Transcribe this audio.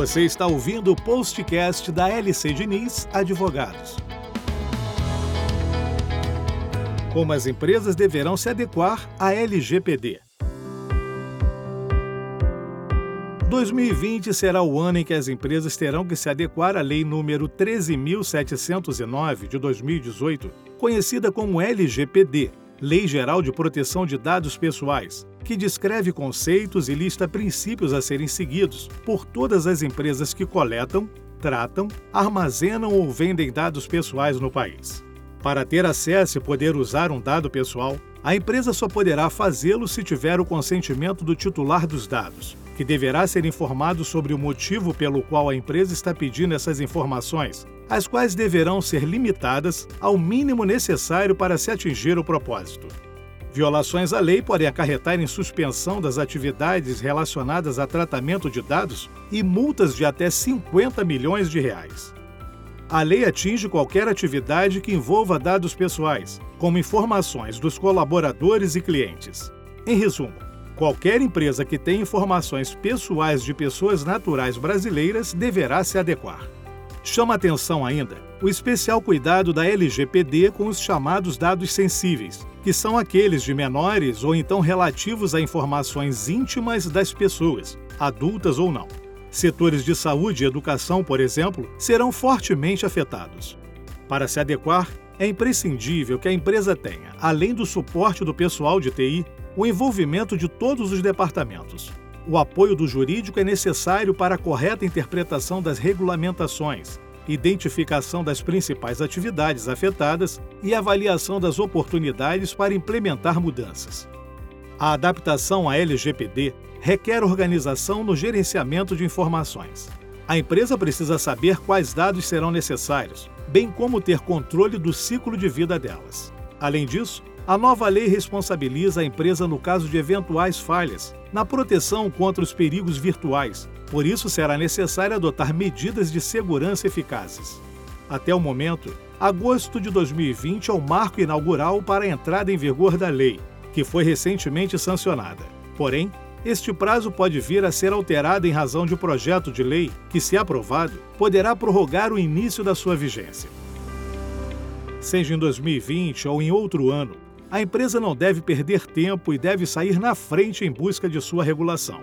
Você está ouvindo o postcast da LC Diniz Advogados. Como as empresas deverão se adequar à LGPD. 2020 será o ano em que as empresas terão que se adequar à Lei nº 13.709 de 2018, conhecida como LGPD, Lei Geral de Proteção de Dados Pessoais, que descreve conceitos e lista princípios a serem seguidos por todas as empresas que coletam, tratam, armazenam ou vendem dados pessoais no país. Para ter acesso e poder usar um dado pessoal, a empresa só poderá fazê-lo se tiver o consentimento do titular dos dados, que deverá ser informado sobre o motivo pelo qual a empresa está pedindo essas informações, as quais deverão ser limitadas ao mínimo necessário para se atingir o propósito. Violações à lei podem acarretar em suspensão das atividades relacionadas a tratamento de dados e multas de até 50 milhões de reais. A lei atinge qualquer atividade que envolva dados pessoais, como informações dos colaboradores e clientes. Em resumo, qualquer empresa que tenha informações pessoais de pessoas naturais brasileiras deverá se adequar. Chama atenção ainda o especial cuidado da LGPD com os chamados dados sensíveis, que são aqueles de menores ou então relativos a informações íntimas das pessoas, adultas ou não. Setores de saúde e educação, por exemplo, serão fortemente afetados. Para se adequar, é imprescindível que a empresa tenha, além do suporte do pessoal de TI, o envolvimento de todos os departamentos, o apoio do jurídico é necessário para a correta interpretação das regulamentações, identificação das principais atividades afetadas e avaliação das oportunidades para implementar mudanças. A adaptação à LGPD requer organização no gerenciamento de informações. A empresa precisa saber quais dados serão necessários, bem como ter controle do ciclo de vida delas. Além disso, a nova lei responsabiliza a empresa no caso de eventuais falhas na proteção contra os perigos virtuais. Por isso, será necessário adotar medidas de segurança eficazes. Até o momento, agosto de 2020 é o marco inaugural para a entrada em vigor da lei, que foi recentemente sancionada. Porém, este prazo pode vir a ser alterado em razão de projeto de lei que, se aprovado, poderá prorrogar o início da sua vigência. Seja em 2020 ou em outro ano, a empresa não deve perder tempo e deve sair na frente em busca de sua regulação.